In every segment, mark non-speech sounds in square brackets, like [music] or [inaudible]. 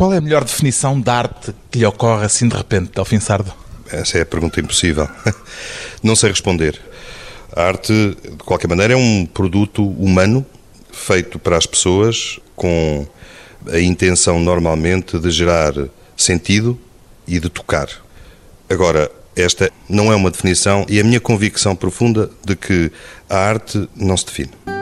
Qual é a melhor definição de arte que lhe ocorre assim de repente, Delfim Sardo? Essa é a pergunta impossível. [laughs] Não sei responder. A arte, de qualquer maneira, é um produto humano feito para as pessoas com a intenção normalmente de gerar sentido e de tocar. Agora, esta não é uma definição e a minha convicção profunda de que a arte não se define.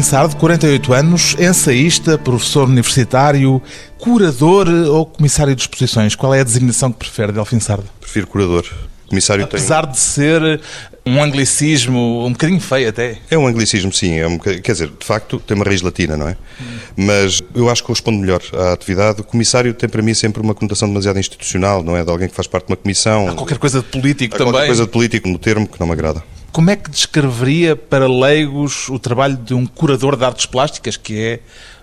Delfim Sardo, 48 anos, ensaísta, professor universitário, curador ou comissário de exposições. Qual é a designação que prefere, Delfim Sardo? Prefiro curador. Comissário Apesar tem... de ser um anglicismo um bocadinho feio até. É um anglicismo, sim. É um... Quer dizer, de facto, tem uma raiz latina, não é? Hum. Mas eu acho que corresponde melhor à atividade. O comissário tem para mim sempre uma conotação demasiado institucional, não é? De alguém que faz parte de uma comissão. Há qualquer coisa de político Há também. qualquer coisa de político no termo que não me agrada. Como é que descreveria para leigos o trabalho de um curador de artes plásticas, que é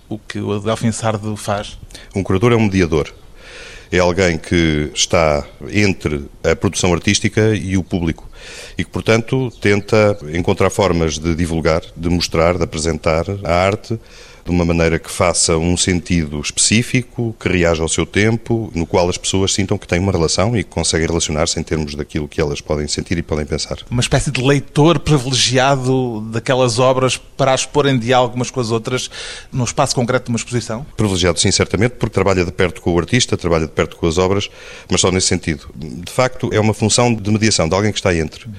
o que o Delfim Sardo faz? Um curador é um mediador. É alguém que está entre a produção artística e o público e que, portanto, tenta encontrar formas de divulgar, de mostrar, de apresentar a arte de uma maneira que faça um sentido específico, que reaja ao seu tempo, no qual as pessoas sintam que têm uma relação e que conseguem relacionar-se em termos daquilo que elas podem sentir e podem pensar. Uma espécie de leitor privilegiado daquelas obras para as pôr em diálogo umas com as outras no espaço concreto de uma exposição? Privilegiado, sim, certamente, porque trabalha de perto com o artista, trabalha de perto com as obras, mas só nesse sentido. De facto, é uma função de mediação, de alguém que está entre. Uhum.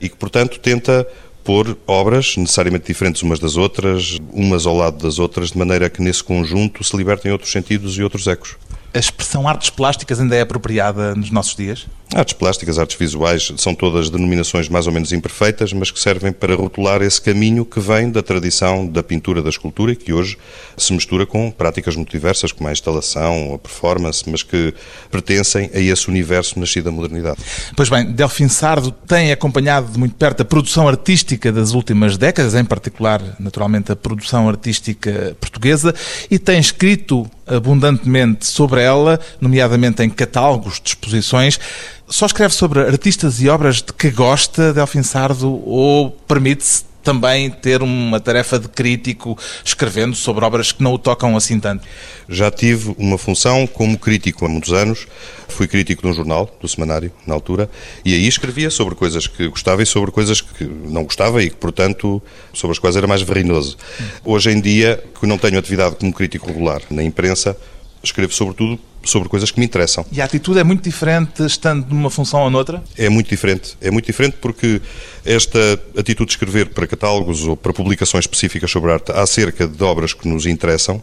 E que, portanto, tenta pôr obras necessariamente diferentes umas das outras, umas ao lado das outras, de maneira que nesse conjunto se libertem outros sentidos e outros ecos. A expressão artes plásticas ainda é apropriada nos nossos dias? Artes plásticas, artes visuais, são todas denominações mais ou menos imperfeitas, mas que servem para rotular esse caminho que vem da tradição da pintura, da escultura e que hoje se mistura com práticas muito diversas, como a instalação, a performance, mas que pertencem a esse universo nascido da modernidade. Pois bem, Delfim Sardo tem acompanhado de muito perto a produção artística das últimas décadas, em particular, naturalmente, a produção artística portuguesa, e tem escrito abundantemente sobre ela, nomeadamente em catálogos de exposições. Só escreve sobre artistas e obras de que gosta, Delfim Sardo, ou permite-se também ter uma tarefa de crítico escrevendo sobre obras que não o tocam assim tanto? Já tive uma função como crítico há muitos anos. Fui crítico de um jornal, do semanário, na altura, e aí escrevia sobre coisas que gostava e sobre coisas que não gostava e que, portanto, sobre as quais era mais verinoso. Hoje em dia, que não tenho atividade como crítico regular na imprensa, escrevo sobretudo sobre coisas que me interessam. E a atitude é muito diferente estando numa função ou noutra? É muito diferente. É muito diferente porque esta atitude de escrever para catálogos ou para publicações específicas sobre arte acerca de obras que nos interessam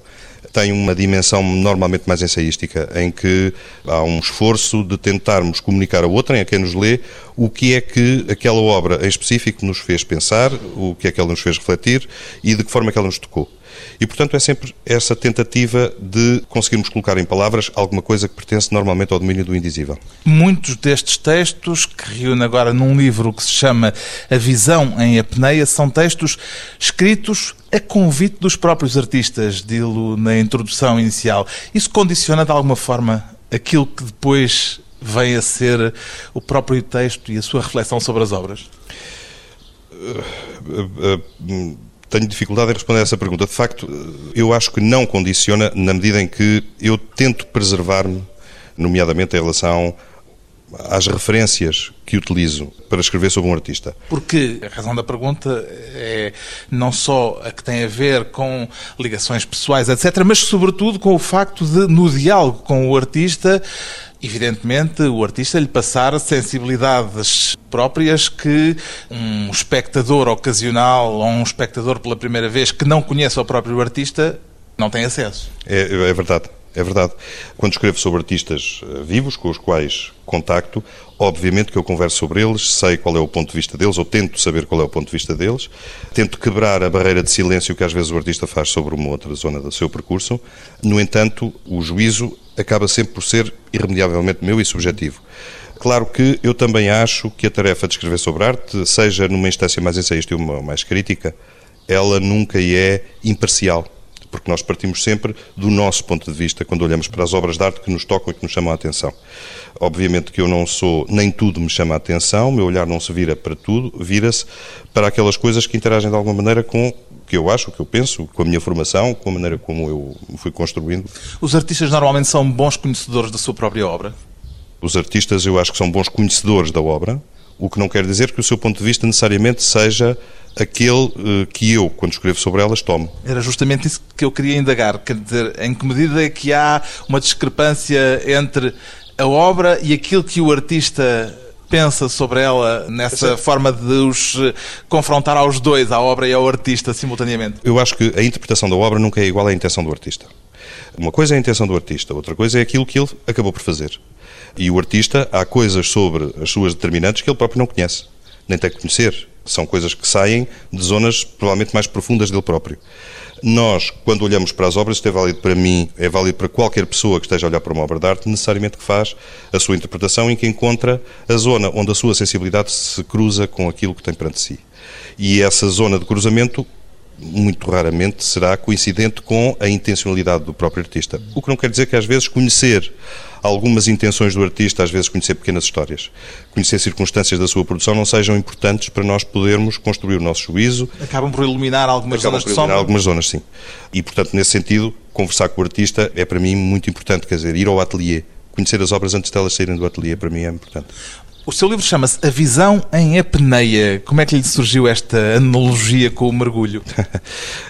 tem uma dimensão normalmente mais ensaística, em que há um esforço de tentarmos comunicar a outrem, a quem nos lê, o que é que aquela obra em específico nos fez pensar, o que é que ela nos fez refletir e de que forma é que ela nos tocou. E, portanto, é sempre essa tentativa de conseguirmos colocar em palavras alguma coisa que pertence normalmente ao domínio do indizível. Muitos destes textos, que reúne agora num livro que se chama A Visão em Apneia, são textos escritos a convite dos próprios artistas, dilo na introdução inicial. Isso condiciona de alguma forma aquilo que depois vem a ser o próprio texto e a sua reflexão sobre as obras? Uh, uh, uh, tenho dificuldade em responder a essa pergunta. De facto, eu acho que não condiciona na medida em que eu tento preservar-me, nomeadamente em relação às referências que utilizo para escrever sobre um artista. Porque a razão da pergunta é não só a que tem a ver com ligações pessoais, etc., mas sobretudo com o facto de, no diálogo com o artista, evidentemente, o artista lhe passar sensibilidades próprias que um espectador ocasional ou um espectador pela primeira vez que não conheça o próprio artista não tem acesso. É, é verdade. É verdade. Quando escrevo sobre artistas eh, vivos, com os quais contacto, obviamente que eu converso sobre eles, sei qual é o ponto de vista deles, ou tento saber qual é o ponto de vista deles, tento quebrar a barreira de silêncio que às vezes o artista faz sobre uma outra zona do seu percurso. No entanto, o juízo acaba sempre por ser irremediavelmente meu e subjetivo. Claro que eu também acho que a tarefa de escrever sobre arte, seja numa instância mais ensaísta ou mais crítica, ela nunca é imparcial porque nós partimos sempre do nosso ponto de vista quando olhamos para as obras de arte que nos tocam e que nos chamam a atenção. Obviamente que eu não sou, nem tudo me chama a atenção, o meu olhar não se vira para tudo, vira-se para aquelas coisas que interagem de alguma maneira com o que eu acho, o que eu penso, com a minha formação, com a maneira como eu fui construindo. Os artistas normalmente são bons conhecedores da sua própria obra? Os artistas eu acho que são bons conhecedores da obra, o que não quer dizer que o seu ponto de vista necessariamente seja aquele eh, que eu, quando escrevo sobre elas, tomo. Era justamente isso que eu queria indagar. Quer dizer, em que medida é que há uma discrepância entre a obra e aquilo que o artista pensa sobre ela nessa forma de os eh, confrontar aos dois, à obra e ao artista, simultaneamente? Eu acho que a interpretação da obra nunca é igual à intenção do artista. Uma coisa é a intenção do artista, outra coisa é aquilo que ele acabou por fazer. E o artista, há coisas sobre as suas determinantes que ele próprio não conhece, nem tem que conhecer. São coisas que saem de zonas provavelmente mais profundas dele próprio. Nós, quando olhamos para as obras, isto é válido para mim, é válido para qualquer pessoa que esteja a olhar para uma obra de arte, necessariamente que faz a sua interpretação em que encontra a zona onde a sua sensibilidade se cruza com aquilo que tem perante si. E essa zona de cruzamento muito raramente será coincidente com a intencionalidade do próprio artista. O que não quer dizer que às vezes conhecer algumas intenções do artista, às vezes conhecer pequenas histórias, conhecer circunstâncias da sua produção não sejam importantes para nós podermos construir o nosso juízo. Acabam por iluminar algumas Acabam zonas por de iluminar sombra. algumas zonas, sim. E, portanto, nesse sentido, conversar com o artista é para mim muito importante, quer dizer, ir ao ateliê, conhecer as obras antes delas saírem do ateliê, para mim é importante. O seu livro chama-se A Visão em Apneia. Como é que lhe surgiu esta analogia com o mergulho? [laughs]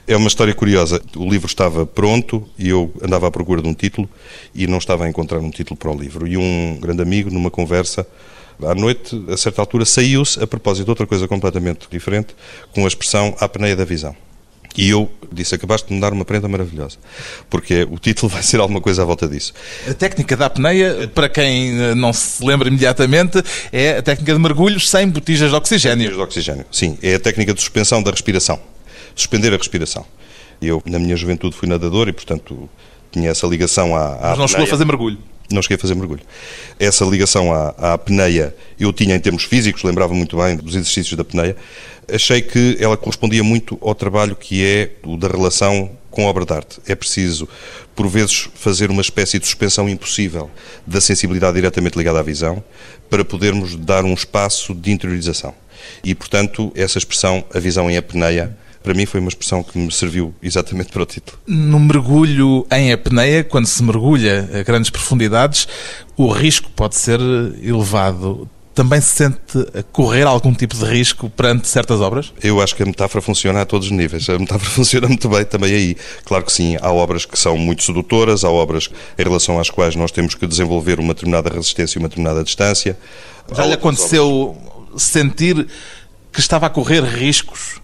É uma história curiosa. O livro estava pronto e eu andava à procura de um título e não estava a encontrar um título para o livro. E um grande amigo, numa conversa, à noite, a certa altura, saiu-se, a propósito de outra coisa completamente diferente, com a expressão Apneia da Visão. E eu disse: Acabaste de me dar uma prenda maravilhosa, porque o título [laughs] vai ser alguma coisa à volta disso. A técnica da apneia, para quem eh, não se lembra imediatamente, é a técnica de mergulhos sem botijas de oxigênio. de oxigênio. Sim, é a técnica de suspensão da respiração. Suspender a respiração. Eu, na minha juventude, fui nadador e, portanto, tinha essa ligação à, à Mas não chegou a apneia. fazer mergulho. Não cheguei a fazer mergulho. Essa ligação à, à apneia eu tinha em termos físicos, lembrava muito bem dos exercícios da apneia. Achei que ela correspondia muito ao trabalho que é o da relação com a obra de arte. É preciso, por vezes, fazer uma espécie de suspensão impossível da sensibilidade diretamente ligada à visão para podermos dar um espaço de interiorização. E, portanto, essa expressão, a visão em apneia, para mim foi uma expressão que me serviu exatamente para o título. No mergulho em apneia, quando se mergulha a grandes profundidades, o risco pode ser elevado. Também se sente a correr algum tipo de risco perante certas obras? Eu acho que a metáfora funciona a todos os níveis. A metáfora [laughs] funciona muito bem também aí. Claro que sim, há obras que são muito sedutoras, há obras em relação às quais nós temos que desenvolver uma determinada resistência e uma determinada distância. Já Há lhe aconteceu sentir que estava a correr riscos?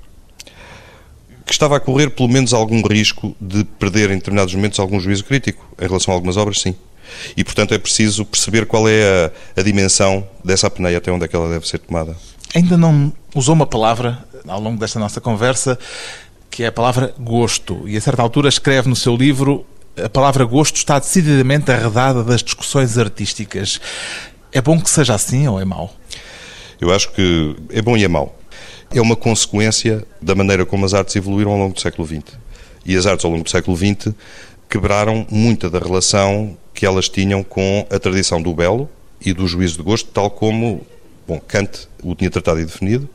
Que estava a correr pelo menos algum risco de perder em determinados momentos algum juízo crítico em relação a algumas obras, sim. E, portanto, é preciso perceber qual é a, a dimensão dessa apneia, até onde é que ela deve ser tomada. Ainda não usou uma palavra ao longo desta nossa conversa que é a palavra gosto. E a certa altura escreve no seu livro a palavra gosto está decididamente arredada das discussões artísticas. É bom que seja assim ou é mau? Eu acho que é bom e é mau. É uma consequência da maneira como as artes evoluíram ao longo do século XX. E as artes ao longo do século XX quebraram muita da relação que elas tinham com a tradição do belo e do juízo de gosto, tal como bom, Kant o tinha tratado e definido,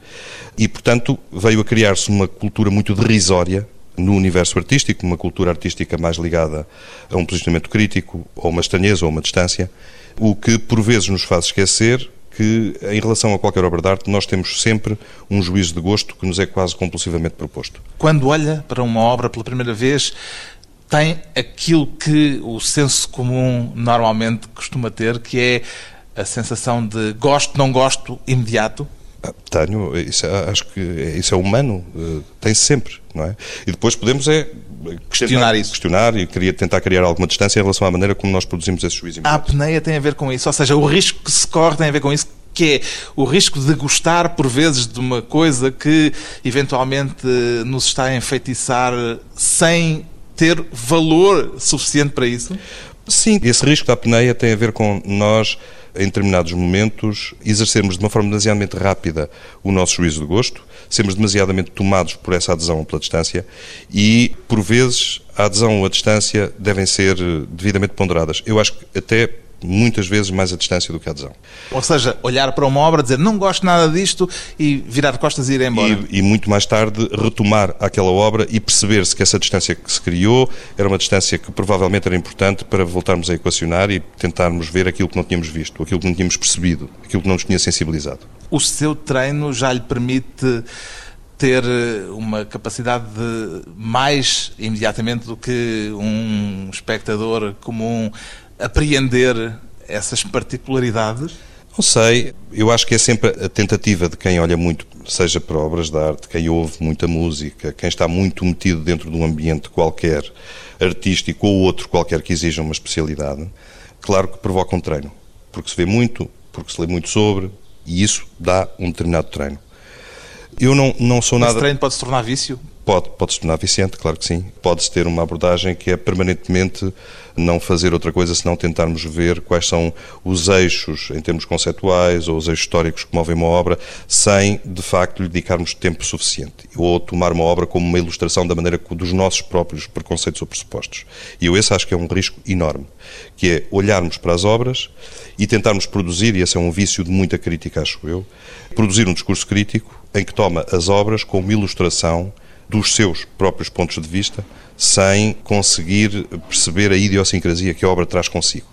e, portanto, veio a criar-se uma cultura muito derrisória no universo artístico, uma cultura artística mais ligada a um posicionamento crítico, ou uma estranheza, ou uma distância, o que por vezes nos faz esquecer que, em relação a qualquer obra de arte, nós temos sempre um juízo de gosto que nos é quase compulsivamente proposto. Quando olha para uma obra pela primeira vez, tem aquilo que o senso comum normalmente costuma ter, que é a sensação de gosto, não gosto, imediato? Ah, tenho, isso, é, acho que isso é humano, uh, tem sempre, não é? E depois podemos é questionar isso. Questionar e queria tentar criar alguma distância em relação à maneira como nós produzimos esse juízo. A apneia tem a ver com isso, ou seja, o risco que se corre tem a ver com isso, que é o risco de gostar por vezes de uma coisa que eventualmente nos está a enfeitiçar sem ter valor suficiente para isso? Sim, esse risco da apneia tem a ver com nós em determinados momentos, exercermos de uma forma demasiadamente rápida o nosso juízo de gosto, sermos demasiadamente tomados por essa adesão pela distância e, por vezes, a adesão ou a distância devem ser devidamente ponderadas. Eu acho que até muitas vezes mais a distância do que a adesão. Ou seja, olhar para uma obra, dizer não gosto nada disto e virar de costas e ir embora. E, e, muito mais tarde retomar aquela obra e perceber-se que essa distância que se criou era uma distância que provavelmente era importante para voltarmos a equacionar e tentarmos ver aquilo que não tínhamos visto, aquilo que não tínhamos percebido, aquilo que não nos tinha sensibilizado. O seu treino já lhe permite ter uma capacidade de mais imediatamente do que um espectador comum apreender essas particularidades? Não sei, eu acho que é sempre a tentativa de quem olha muito, seja para obras de arte, quem ouve muita música, quem está muito metido dentro de um ambiente qualquer, artístico ou outro qualquer que exija uma especialidade, claro que provoca um treino, porque se vê muito, porque se lê muito sobre, e isso dá um determinado treino. Eu não, não sou nada. Esse treino pode se tornar vício? Pode, pode se tornar viciante, claro que sim. Pode-se ter uma abordagem que é permanentemente não fazer outra coisa senão tentarmos ver quais são os eixos em termos conceptuais ou os eixos históricos que movem uma obra sem, de facto, lhe dedicarmos tempo suficiente. Ou tomar uma obra como uma ilustração da maneira dos nossos próprios preconceitos ou pressupostos. E eu esse acho que é um risco enorme, que é olharmos para as obras e tentarmos produzir, e esse é um vício de muita crítica, acho eu, produzir um discurso crítico em que toma as obras como ilustração dos seus próprios pontos de vista, sem conseguir perceber a idiosincrasia que a obra traz consigo.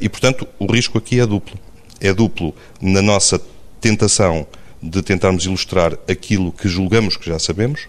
E, portanto, o risco aqui é duplo. É duplo na nossa tentação de tentarmos ilustrar aquilo que julgamos que já sabemos,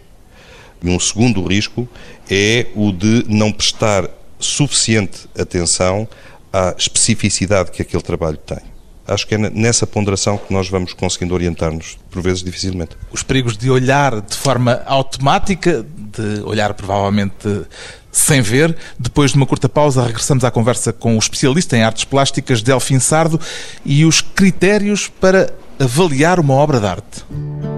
e um segundo risco é o de não prestar suficiente atenção à especificidade que aquele trabalho tem acho que é nessa ponderação que nós vamos conseguindo orientar-nos, por vezes dificilmente. Os perigos de olhar de forma automática, de olhar provavelmente sem ver. Depois de uma curta pausa, regressamos à conversa com o especialista em artes plásticas Delfim Sardo e os critérios para avaliar uma obra de arte.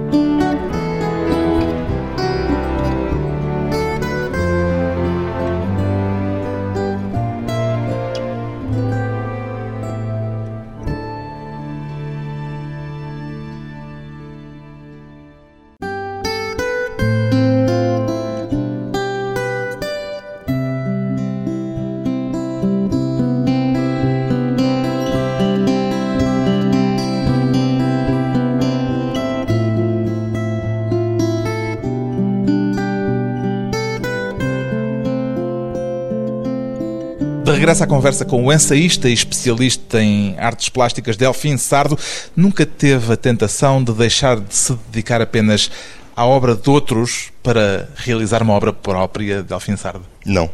Regresso à conversa com o ensaísta e especialista em artes plásticas Delfim Sardo. Nunca teve a tentação de deixar de se dedicar apenas à obra de outros para realizar uma obra própria, Delfim Sardo? Não.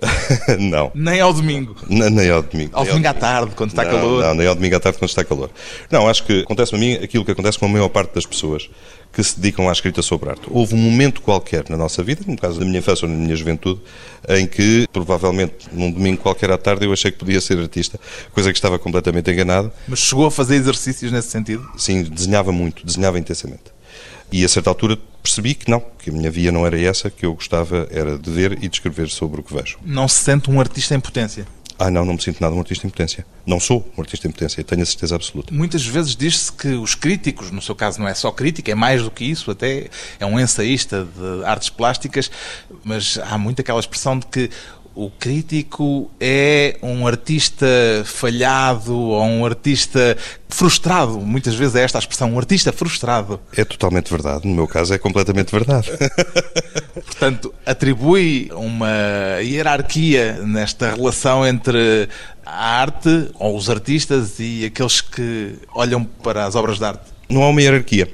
[laughs] não. Nem ao domingo? Nem ao domingo. Ao domingo à tarde, quando está não, calor? Não, nem ao domingo à tarde, quando está calor. Não, acho que acontece a mim aquilo que acontece com a maior parte das pessoas que se dedicam à escrita sobre arte. Houve um momento qualquer na nossa vida, no caso da minha infância ou na minha juventude, em que, provavelmente, num domingo qualquer à tarde, eu achei que podia ser artista, coisa que estava completamente enganado. Mas chegou a fazer exercícios nesse sentido? Sim, desenhava muito, desenhava intensamente. E a certa altura percebi que não, que a minha via não era essa, que eu gostava era de ver e de escrever sobre o que vejo. Não se sente um artista em potência? Ah, não, não me sinto nada um artista em potência. Não sou um artista em potência, tenho a certeza absoluta. Muitas vezes diz-se que os críticos, no seu caso não é só crítica, é mais do que isso, até é um ensaísta de artes plásticas, mas há muito aquela expressão de que o crítico é um artista falhado ou um artista frustrado. Muitas vezes é esta a expressão, um artista frustrado. É totalmente verdade. No meu caso, é completamente verdade. [laughs] Portanto, atribui uma hierarquia nesta relação entre a arte, ou os artistas, e aqueles que olham para as obras de arte. Não há uma hierarquia.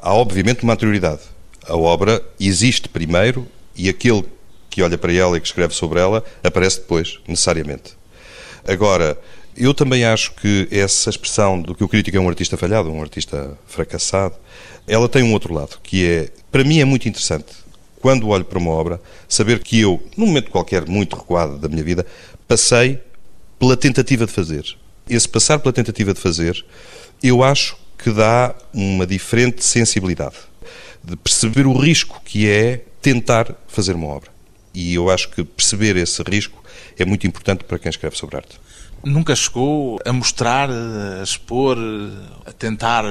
Há, obviamente, uma anterioridade. A obra existe primeiro e aquele que olha para ela e que escreve sobre ela aparece depois, necessariamente. Agora, Eu também acho que essa expressão do que o crítico é um artista falhado, um artista fracassado, ela tem um outro lado, que é, para mim é muito interessante, quando olho para uma obra, saber que eu, num momento qualquer muito recuado da minha vida, passei pela tentativa de fazer. Esse passar pela tentativa de fazer, eu acho que dá uma diferente sensibilidade de perceber o risco que é tentar fazer uma obra. E eu acho que perceber esse risco é muito importante para quem escreve sobre arte. Nunca chegou a mostrar, a expor, a tentar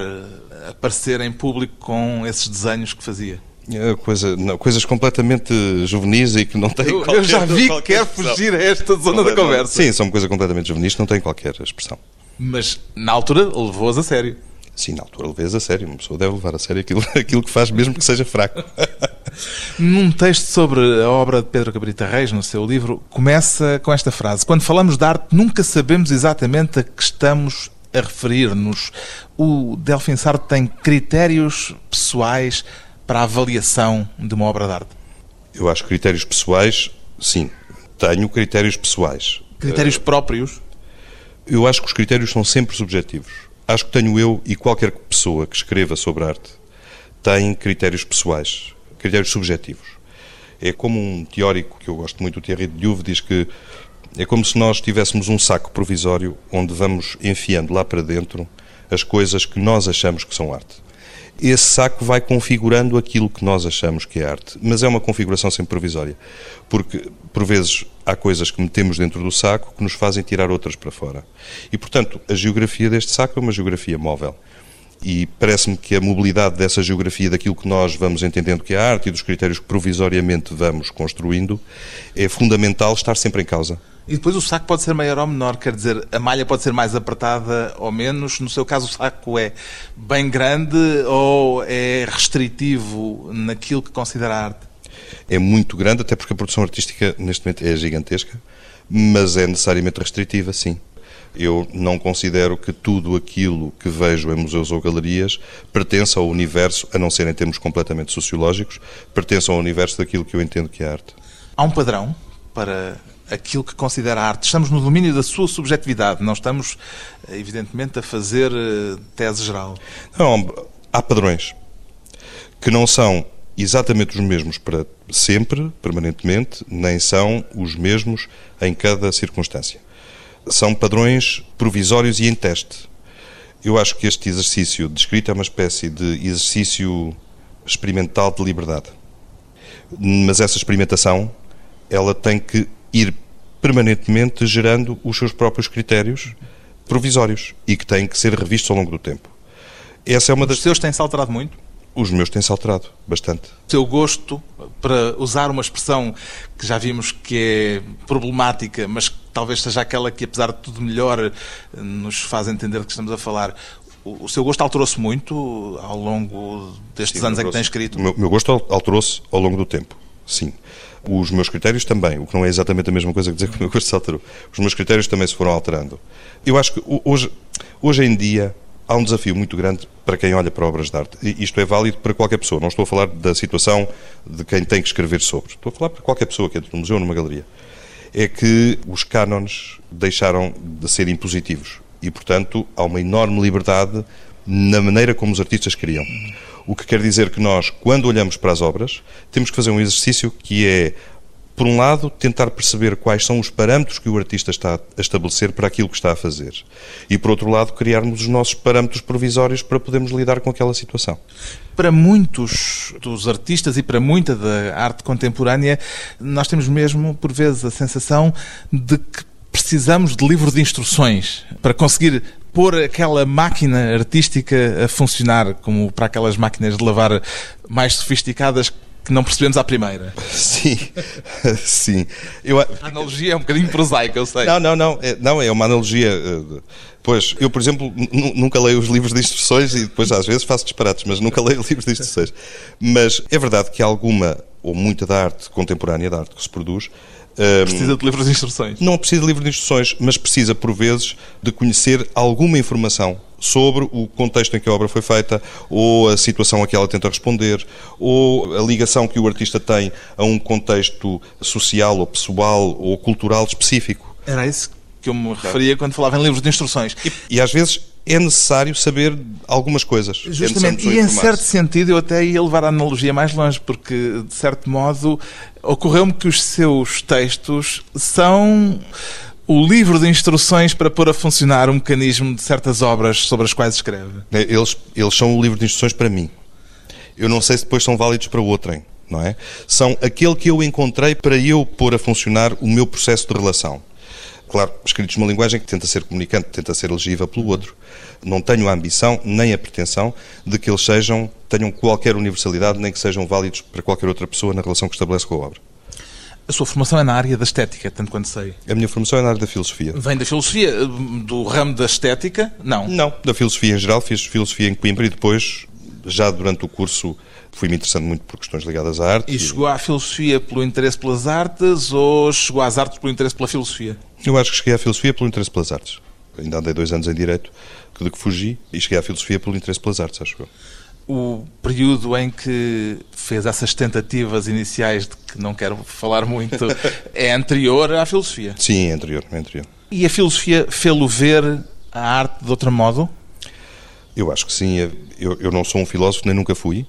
aparecer em público com esses desenhos que fazia? É coisa, não, coisas completamente juvenis e que não têm eu, qualquer Eu já vi que quer fugir a esta zona da conversa. Sim, são coisas completamente juvenis que não têm qualquer expressão. Mas na altura levou-as a sério. Sim, na altura levei-as a sério. Uma pessoa deve levar a sério aquilo, [laughs] aquilo que faz, mesmo que seja fraco. Num texto sobre a obra de Pedro Cabrita Reis, no seu livro, começa com esta frase: Quando falamos de arte, nunca sabemos exatamente a que estamos a referir-nos. O Delfim Sartre tem critérios pessoais para a avaliação de uma obra de arte? Eu acho critérios pessoais, sim. Tenho critérios pessoais. Critérios próprios? Eu acho que os critérios são sempre subjetivos. Acho que tenho eu e qualquer pessoa que escreva sobre arte tem critérios pessoais critérios subjetivos. É como um teórico que eu gosto muito, o Thierry de Duve, diz que é como se nós tivéssemos um saco provisório onde vamos enfiando lá para dentro as coisas que nós achamos que são arte. Esse saco vai configurando aquilo que nós achamos que é arte, mas é uma configuração sempre provisória, porque por vezes há coisas que metemos dentro do saco que nos fazem tirar outras para fora. E portanto, a geografia deste saco é uma geografia móvel e parece-me que a mobilidade dessa geografia, daquilo que nós vamos entendendo que é a arte e dos critérios que provisoriamente vamos construindo, é fundamental estar sempre em causa. E depois o saco pode ser maior ou menor, quer dizer, a malha pode ser mais apertada ou menos. No seu caso, o saco é bem grande ou é restritivo naquilo que considera arte? É muito grande, até porque a produção artística neste momento é gigantesca, mas é necessariamente restritiva, sim. Eu não considero que tudo aquilo que vejo em museus ou galerias pertença ao universo, a não ser em termos completamente sociológicos, pertença ao universo daquilo que eu entendo que é arte. Há um padrão para aquilo que considera arte. Estamos no domínio da sua subjetividade, não estamos, evidentemente, a fazer eh, tese geral. Não, há padrões que não são exatamente os mesmos para sempre, permanentemente, nem são os mesmos em cada circunstância são padrões provisórios e em teste. Eu acho que este exercício de escrita é uma espécie de exercício experimental de liberdade. Mas essa experimentação, ela tem que ir permanentemente gerando os seus próprios critérios provisórios e que têm que ser revistos ao longo do tempo. Essa é uma das... Os seus têm-se alterado muito? Os meus têm-se alterado bastante. O seu gosto, para usar uma expressão que já vimos que é problemática, mas que talvez seja aquela que, apesar de tudo melhor, nos faz entender que estamos a falar, o seu gosto alterou-se muito ao longo destes sim, anos em que tem escrito? O meu, meu gosto alterou-se ao longo do tempo, sim. Os meus critérios também, o que não é exatamente a mesma coisa que dizer que o meu gosto se alterou. Os meus critérios também se foram alterando. Eu acho que hoje, hoje em dia há um desafio muito grande para quem olha para obras de arte. E isto é válido para qualquer pessoa. Não estou a falar da situação de quem tem que escrever sobre. Estou a falar para qualquer pessoa que entra num museu ou numa galeria. É que os cânones deixaram de ser impositivos. E, portanto, há uma enorme liberdade na maneira como os artistas criam. O que quer dizer que nós, quando olhamos para as obras, temos que fazer um exercício que é por um lado, tentar perceber quais são os parâmetros que o artista está a estabelecer para aquilo que está a fazer. E, por outro lado, criarmos os nossos parâmetros provisórios para podermos lidar com aquela situação. Para muitos dos artistas e para muita da arte contemporânea, nós temos mesmo, por vezes, a sensação de que precisamos de livros de instruções para conseguir pôr aquela máquina artística a funcionar, como para aquelas máquinas de lavar mais sofisticadas que não percebemos à primeira. Sim, [laughs] sim. Eu, a analogia é um bocadinho prosaica, eu sei. Não, não, não. É, não, é uma analogia. Eh, pois, eu, por exemplo, nunca leio os livros de instruções e depois às vezes faço disparates, mas nunca leio [laughs] livros de instruções. Mas é verdade que alguma ou muita da arte contemporânea, da arte que se produz, precisa de livros de instruções. Não precisa de livros de instruções, mas precisa, por vezes, de conhecer alguma informação sobre o contexto em que a obra foi feita, ou a situação a que ela tenta responder, ou a ligação que o artista tem a um contexto social, ou pessoal, ou cultural específico. Era isso que eu me referia quando falava em livros de instruções. E, e às vezes é necessário saber algumas coisas. Justamente, é e em certo sentido eu até ia levar a analogia mais longe, porque de certo modo ocorreu-me que os seus textos são o livro de instruções para pôr a funcionar um mecanismo de certas obras sobre as quais escreve. É, eles, eles são o livro de instruções para mim. Eu não sei se depois são válidos para outrem, não é? São aquele que eu encontrei para eu pôr a funcionar o meu processo de relação. Claro, escritos numa linguagem que tenta ser comunicante, tenta ser legível pelo outro. Não tenho a ambição nem a pretensão de que eles sejam, tenham qualquer universalidade, nem que sejam válidos para qualquer outra pessoa na relação que estabelece com a obra. A sua formação é na área da estética, tanto quanto sei. A minha formação é na área da filosofia. Vem da filosofia? Do ramo da estética? Não. Não, da filosofia em geral. Fiz filosofia em Coimbra e depois, já durante o curso, fui-me interessando muito por questões ligadas à arte. E, e chegou à filosofia pelo interesse pelas artes ou chegou às artes pelo interesse pela filosofia? Eu acho que cheguei à filosofia pelo interesse pelas artes. Ainda andei dois anos em Direito, de que fugi, e cheguei à filosofia pelo interesse pelas artes, acho eu o período em que fez essas tentativas iniciais de que não quero falar muito é anterior à filosofia? Sim, é anterior, é anterior. E a filosofia fê-lo ver a arte de outro modo? Eu acho que sim. Eu, eu não sou um filósofo, nem nunca fui.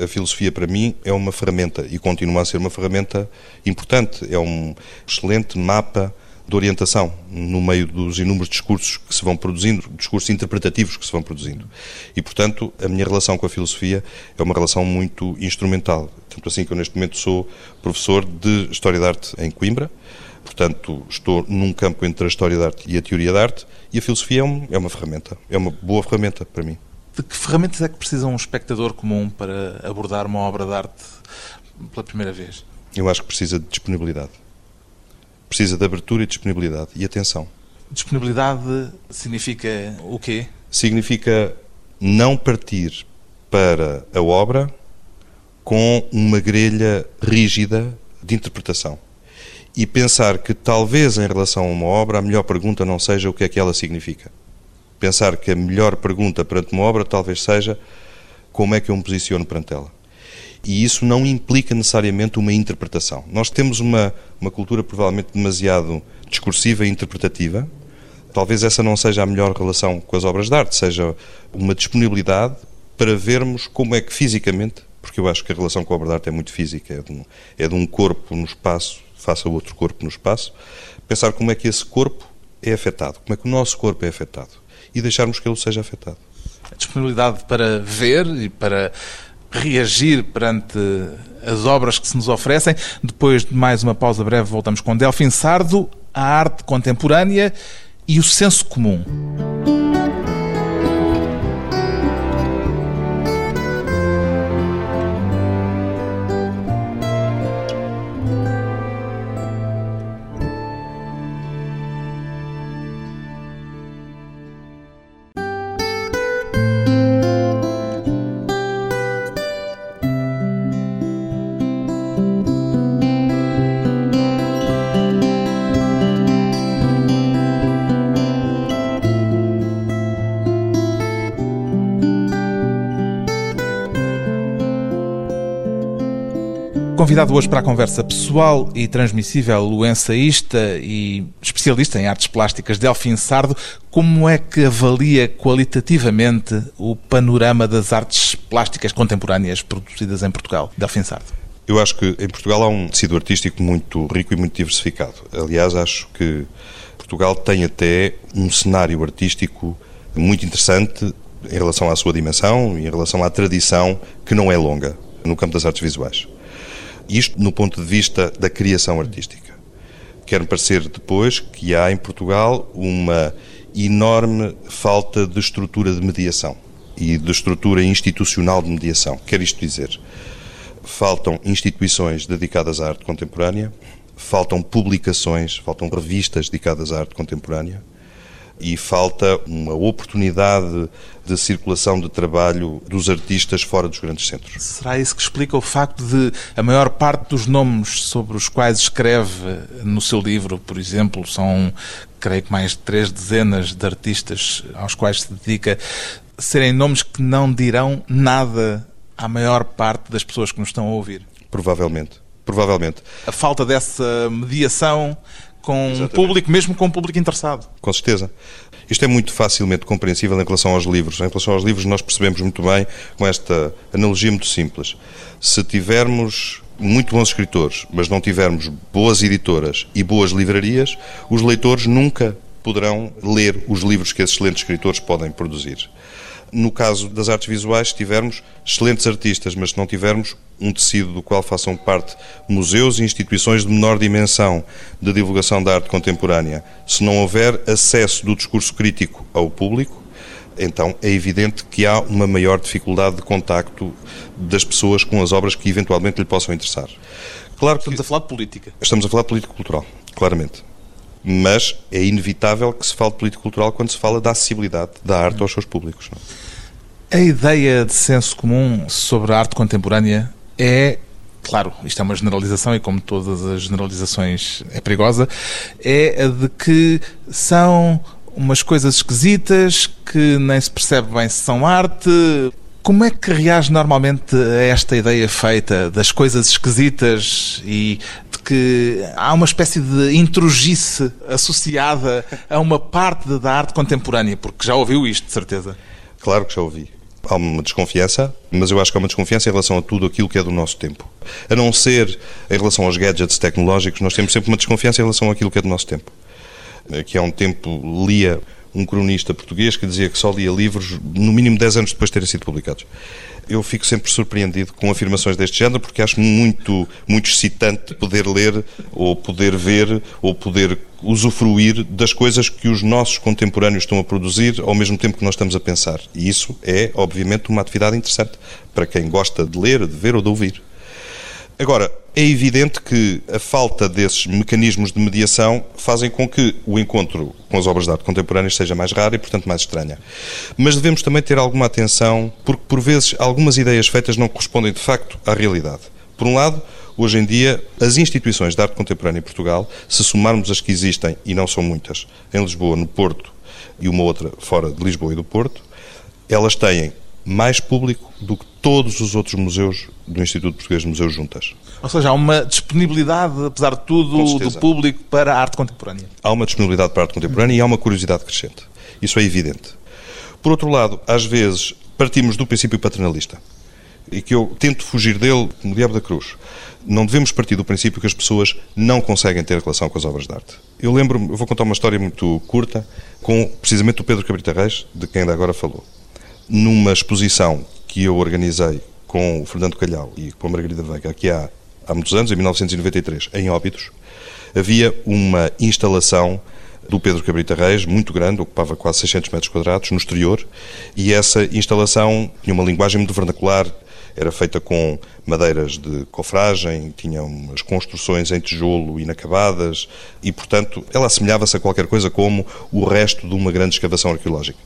A filosofia, para mim, é uma ferramenta e continua a ser uma ferramenta importante. É um excelente mapa de orientação no meio dos inúmeros discursos que se vão produzindo, discursos interpretativos que se vão produzindo. E, portanto, a minha relação com a filosofia é uma relação muito instrumental. Tanto assim que eu, neste momento, sou professor de História da Arte em Coimbra. Portanto, estou num campo entre a História da Arte e a Teoria da Arte. E a filosofia é, um, é uma ferramenta. É uma boa ferramenta para mim. De que ferramentas é que precisa um espectador comum para abordar uma obra de arte pela primeira vez? Eu acho que precisa de disponibilidade precisa de abertura e disponibilidade e atenção. Disponibilidade significa o quê? Significa não partir para a obra com uma grelha rígida de interpretação e pensar que talvez em relação a uma obra a melhor pergunta não seja o que é que ela significa. Pensar que a melhor pergunta perante uma obra talvez seja como é que eu me posiciono perante ela e isso não implica necessariamente uma interpretação. Nós temos uma, uma cultura provavelmente demasiado discursiva e interpretativa. Talvez essa não seja a melhor relação com as obras de arte, seja uma disponibilidade para vermos como é que fisicamente, porque eu acho que a relação com a obra de arte é muito física, é de um, é de um corpo no espaço, face a outro corpo no espaço, pensar como é que esse corpo é afetado, como é que o nosso corpo é afetado e deixarmos que ele seja afetado. A disponibilidade para ver e para reagir perante as obras que se nos oferecem. Depois de mais uma pausa breve, voltamos com Delfim Sardo, a arte contemporânea e o senso comum. Convidado hoje para a conversa pessoal e transmissível, o ensaísta e especialista em artes plásticas Delfim Sardo, como é que avalia qualitativamente o panorama das artes plásticas contemporâneas produzidas em Portugal? Delfim Sardo. Eu acho que em Portugal há um tecido artístico muito rico e muito diversificado. Aliás, acho que Portugal tem até um cenário artístico muito interessante em relação à sua dimensão e em relação à tradição que não é longa no campo das artes visuais. Isto no ponto de vista da criação artística. Quer-me parecer depois que há em Portugal uma enorme falta de estrutura de mediação e de estrutura institucional de mediação. Quer isto dizer, faltam instituições dedicadas à arte contemporânea, faltam publicações, faltam revistas dedicadas à arte contemporânea, e falta uma oportunidade de circulação de trabalho dos artistas fora dos grandes centros. Será isso que explica o facto de a maior parte dos nomes sobre os quais escreve no seu livro, por exemplo, são, creio que mais de três dezenas de artistas aos quais se dedica, serem nomes que não dirão nada à maior parte das pessoas que nos estão a ouvir? Provavelmente. Provavelmente. A falta dessa mediação com Exatamente. público, mesmo com público interessado. Com certeza. Isto é muito facilmente compreensível em relação aos livros. Em relação aos livros, nós percebemos muito bem com esta analogia muito simples. Se tivermos muito bons escritores, mas não tivermos boas editoras e boas livrarias, os leitores nunca poderão ler os livros que esses excelentes escritores podem produzir. No caso das artes visuais, se tivermos excelentes artistas, mas se não tivermos um tecido do qual façam parte museus e instituições de menor dimensão de divulgação da arte contemporânea, se não houver acesso do discurso crítico ao público, então é evidente que há uma maior dificuldade de contacto das pessoas com as obras que eventualmente lhe possam interessar. Claro que estamos a falar de política. Estamos a falar de política cultural, claramente mas é inevitável que se fale de política cultural quando se fala da acessibilidade da arte aos seus públicos. Não? É? A ideia de senso comum sobre a arte contemporânea é claro, isto é uma generalização e como todas as generalizações é perigosa, é a de que são umas coisas esquisitas que nem se percebe bem se são arte. Como é que reage normalmente a esta ideia feita das coisas esquisitas e que há uma espécie de intrugice associada a uma parte da arte contemporânea, porque já ouviu isto, de certeza. Claro que já ouvi. Há uma desconfiança, mas eu acho que há uma desconfiança em relação a tudo aquilo que é do nosso tempo. A não ser em relação aos gadgets tecnológicos, nós temos sempre uma desconfiança em relação àquilo que é do nosso tempo. Que há um tempo lia um cronista português que dizia que só lia livros no mínimo 10 anos depois de terem sido publicados eu fico sempre surpreendido com afirmações deste género, porque acho muito, muito excitante poder ler, ou poder ver, ou poder usufruir das coisas que os nossos contemporâneos estão a produzir ao mesmo tempo que nós estamos a pensar. E isso é, obviamente, uma atividade interessante para quem gosta de ler, de ver ou de ouvir. Agora, é evidente que a falta desses mecanismos de mediação fazem com que o encontro com as obras de arte contemporâneas seja mais raro e, portanto, mais estranha. Mas devemos também ter alguma atenção, porque, por vezes, algumas ideias feitas não correspondem de facto à realidade. Por um lado, hoje em dia, as instituições de arte contemporânea em Portugal, se somarmos as que existem, e não são muitas, em Lisboa, no Porto e uma outra fora de Lisboa e do Porto, elas têm mais público do que todos os outros museus do Instituto Português de Museus juntas. Ou seja, há uma disponibilidade, apesar de tudo, do público para a arte contemporânea. Há uma disponibilidade para a arte contemporânea e há uma curiosidade crescente. Isso é evidente. Por outro lado, às vezes partimos do princípio paternalista e que eu tento fugir dele como diabo da cruz. Não devemos partir do princípio que as pessoas não conseguem ter relação com as obras de arte. Eu lembro-me, vou contar uma história muito curta com precisamente o Pedro Cabrita Reis, de quem ainda agora falou numa exposição que eu organizei com o Fernando Calhau e com a Margarida Veiga, aqui há, há muitos anos, em 1993, em Óbidos, havia uma instalação do Pedro Cabrita Reis, muito grande, ocupava quase 600 metros quadrados no exterior, e essa instalação tinha uma linguagem muito vernacular, era feita com madeiras de cofragem, tinha umas construções em tijolo inacabadas e, portanto, ela assemelhava-se a qualquer coisa como o resto de uma grande escavação arqueológica.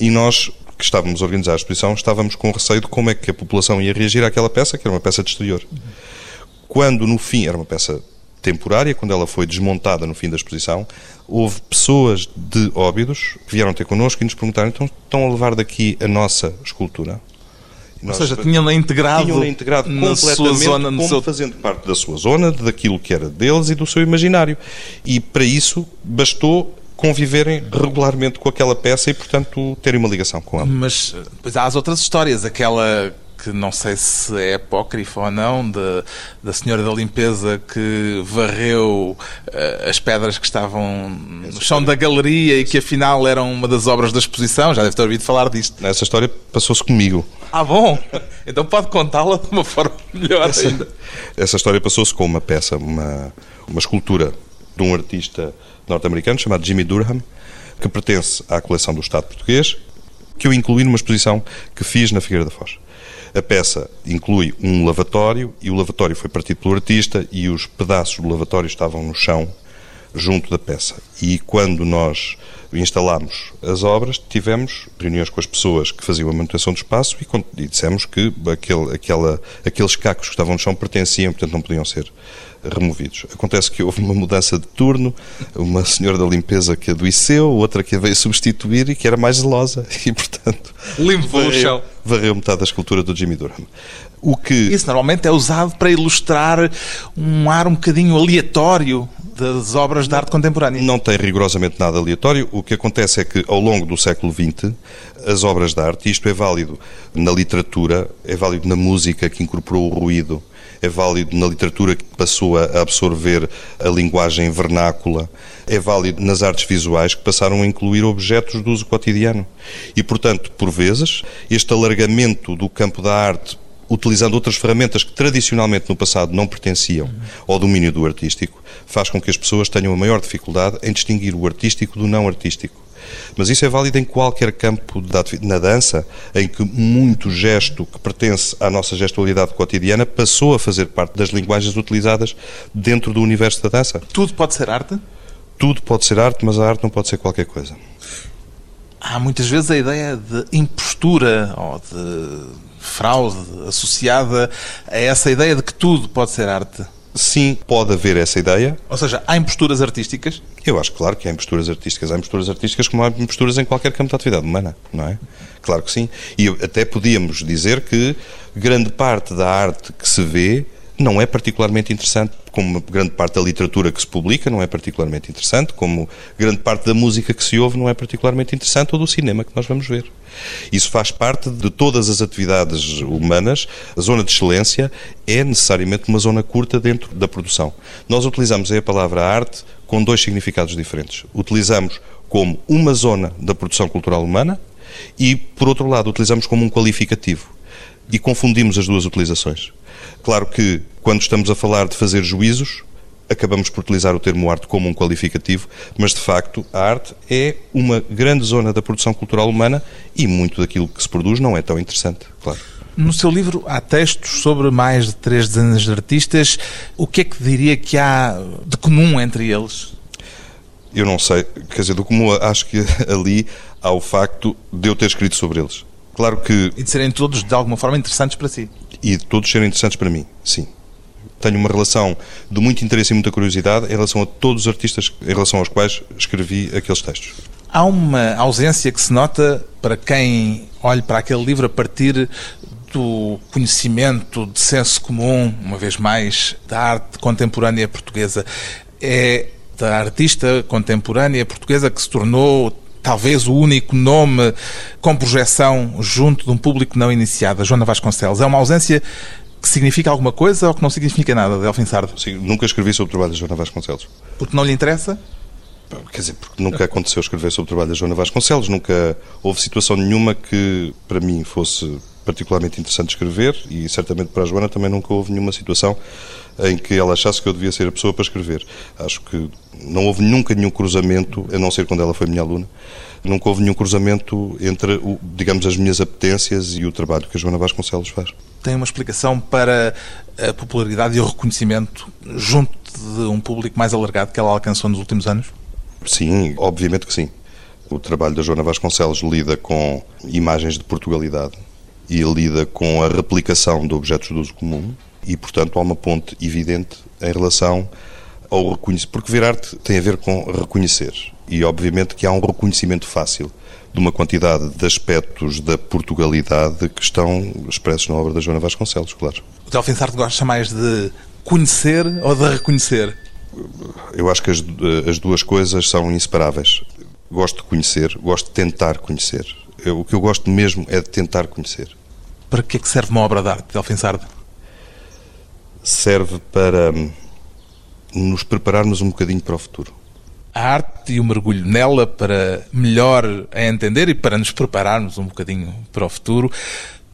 E nós que estávamos a organizar a exposição, estávamos com receio de como é que a população ia reagir àquela peça, que era uma peça de exterior. Quando, no fim, era uma peça temporária, quando ela foi desmontada no fim da exposição, houve pessoas de Óbidos que vieram ter connosco e nos perguntaram, então estão a levar daqui a nossa escultura? Ou seja, tinham-na integrado, tinham integrado na sua zona, como seu... fazendo parte da sua zona, daquilo que era deles e do seu imaginário. E para isso bastou conviverem regularmente com aquela peça e, portanto, terem uma ligação com ela. Mas depois há as outras histórias, aquela que não sei se é apócrifa ou não, de, da senhora da limpeza que varreu uh, as pedras que estavam no chão da galeria e que afinal eram uma das obras da exposição. Já deve ter ouvido falar disto. Essa história passou-se comigo. Ah, bom? [laughs] Então pode contá-la de uma forma [laughs] melhor essa, ainda. Essa história passou-se com uma peça, uma, uma escultura de um artista norte-americano chamado Jimmy Durham, que pertence à coleção do Estado português, que eu incluí numa exposição que fiz na Figueira da Foz. A peça inclui um lavatório e o lavatório foi partido pelo artista e os pedaços do lavatório estavam no chão junto da peça. E quando nós instalámos as obras, tivemos reuniões com as pessoas que faziam a manutenção do espaço e, e dissemos que aquele, aquela, aqueles cacos que estavam no chão pertenciam, portanto não podiam ser removidos. Acontece que houve uma mudança de turno, uma senhora da limpeza que adoeceu, outra que a veio substituir e que era mais zelosa [laughs] e, portanto, limpou o chão. Varreu metade da escultura do Jimmy Durham. O que... Isso normalmente é usado para ilustrar um ar um bocadinho aleatório das obras de arte contemporânea. Não tem rigorosamente nada aleatório. O que acontece é que, ao longo do século XX, as obras de arte, isto é válido na literatura, é válido na música que incorporou o ruído, é válido na literatura que passou a absorver a linguagem vernácula, é válido nas artes visuais que passaram a incluir objetos de uso cotidiano. E, portanto, por vezes, este alargamento do campo da arte utilizando outras ferramentas que tradicionalmente no passado não pertenciam ao domínio do artístico, faz com que as pessoas tenham a maior dificuldade em distinguir o artístico do não artístico. Mas isso é válido em qualquer campo da na dança, em que muito gesto que pertence à nossa gestualidade cotidiana passou a fazer parte das linguagens utilizadas dentro do universo da dança. Tudo pode ser arte? Tudo pode ser arte, mas a arte não pode ser qualquer coisa. Há muitas vezes a ideia de impostura ou de fraude associada a essa ideia de que tudo pode ser arte. Sim, pode haver essa ideia. Ou seja, há imposturas artísticas? Eu acho claro que há imposturas artísticas. Há imposturas artísticas como há imposturas em qualquer campo de atividade humana, não é? Claro que sim. E até podíamos dizer que grande parte da arte que se vê não é particularmente interessante, como grande parte da literatura que se publica não é particularmente interessante, como grande parte da música que se ouve não é particularmente interessante, ou do cinema que nós vamos ver. Isso faz parte de todas as atividades humanas. A zona de excelência é necessariamente uma zona curta dentro da produção. Nós utilizamos a palavra arte com dois significados diferentes. Utilizamos como uma zona da produção cultural humana e, por outro lado, utilizamos como um qualificativo. E confundimos as duas utilizações. Claro que, quando estamos a falar de fazer juízos, acabamos por utilizar o termo arte como um qualificativo, mas de facto a arte é uma grande zona da produção cultural humana e muito daquilo que se produz não é tão interessante, claro. No seu livro há textos sobre mais de três dezenas de artistas. O que é que diria que há de comum entre eles? Eu não sei. Quer dizer, do comum acho que [laughs] ali há o facto de eu ter escrito sobre eles. Claro que. E de serem todos de alguma forma interessantes para si. E de todos serem interessantes para mim, sim tenho uma relação de muito interesse e muita curiosidade em relação a todos os artistas em relação aos quais escrevi aqueles textos. Há uma ausência que se nota para quem olhe para aquele livro a partir do conhecimento de senso comum, uma vez mais, da arte contemporânea portuguesa. É da artista contemporânea portuguesa que se tornou talvez o único nome com projeção junto de um público não iniciado, a Joana Vasconcelos. É uma ausência que significa alguma coisa ou que não significa nada, Delfim Sardo? Sim, nunca escrevi sobre o trabalho da Joana Vasconcelos. Porque não lhe interessa? Quer dizer, porque nunca aconteceu escrever sobre o trabalho da Joana Vasconcelos, nunca houve situação nenhuma que para mim fosse particularmente interessante escrever e certamente para a Joana também nunca houve nenhuma situação em que ela achasse que eu devia ser a pessoa para escrever. Acho que não houve nunca nenhum cruzamento, a não ser quando ela foi minha aluna, nunca houve nenhum cruzamento entre, digamos, as minhas apetências e o trabalho que a Joana Vasconcelos faz tem uma explicação para a popularidade e o reconhecimento junto de um público mais alargado que ela alcançou nos últimos anos? Sim, obviamente que sim. O trabalho da Joana Vasconcelos lida com imagens de Portugalidade e lida com a replicação de objetos de uso comum e, portanto, há uma ponte evidente em relação ao reconhecimento. Porque ver arte tem a ver com reconhecer. E, obviamente, que há um reconhecimento fácil de uma quantidade de aspectos da Portugalidade que estão expressos na obra da Joana Vasconcelos, claro. O Delfim Sartre gosta mais de conhecer ou de reconhecer? Eu acho que as, as duas coisas são inseparáveis. Gosto de conhecer, gosto de tentar conhecer. Eu, o que eu gosto mesmo é de tentar conhecer. Para que é que serve uma obra de arte, Delfim? Serve para hum, nos prepararmos um bocadinho para o futuro a arte e o mergulho nela para melhor a entender e para nos prepararmos um bocadinho para o futuro.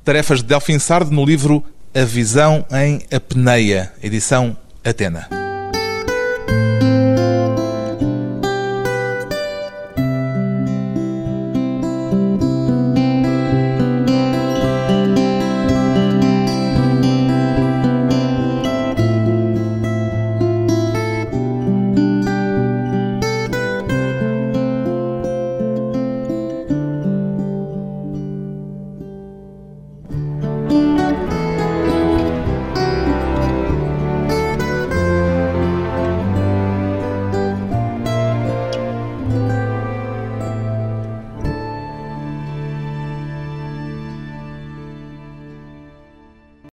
Tarefas de Delfim no livro A Visão em Apneia, edição Atena.